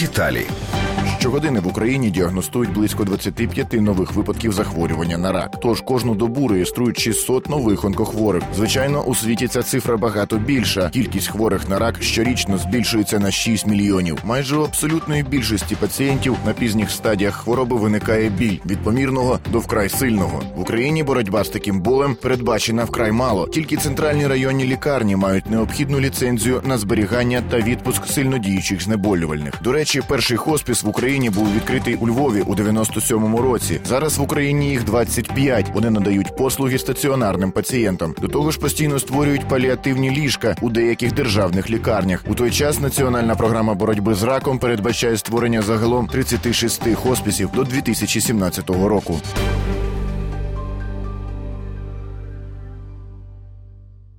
Деталі. Щогодини в Україні діагностують близько 25 нових випадків захворювання на рак. Тож кожну добу реєструють 600 нових онкохворих. Звичайно, у світі ця цифра багато більша. Кількість хворих на рак щорічно збільшується на 6 мільйонів. Майже у абсолютної більшості пацієнтів на пізніх стадіях хвороби виникає біль від помірного до вкрай сильного. В Україні боротьба з таким болем передбачена вкрай мало. Тільки центральні районні лікарні мають необхідну ліцензію на зберігання та відпуск сильнодіючих знеболювальних. До речі, перший хоспіс в Україні був відкритий у Львові у 97-му році. Зараз в Україні їх 25. Вони надають послуги стаціонарним пацієнтам. До того ж, постійно створюють паліативні ліжка у деяких державних лікарнях. У той час національна програма боротьби з раком передбачає створення загалом 36 хоспісів до 2017 року.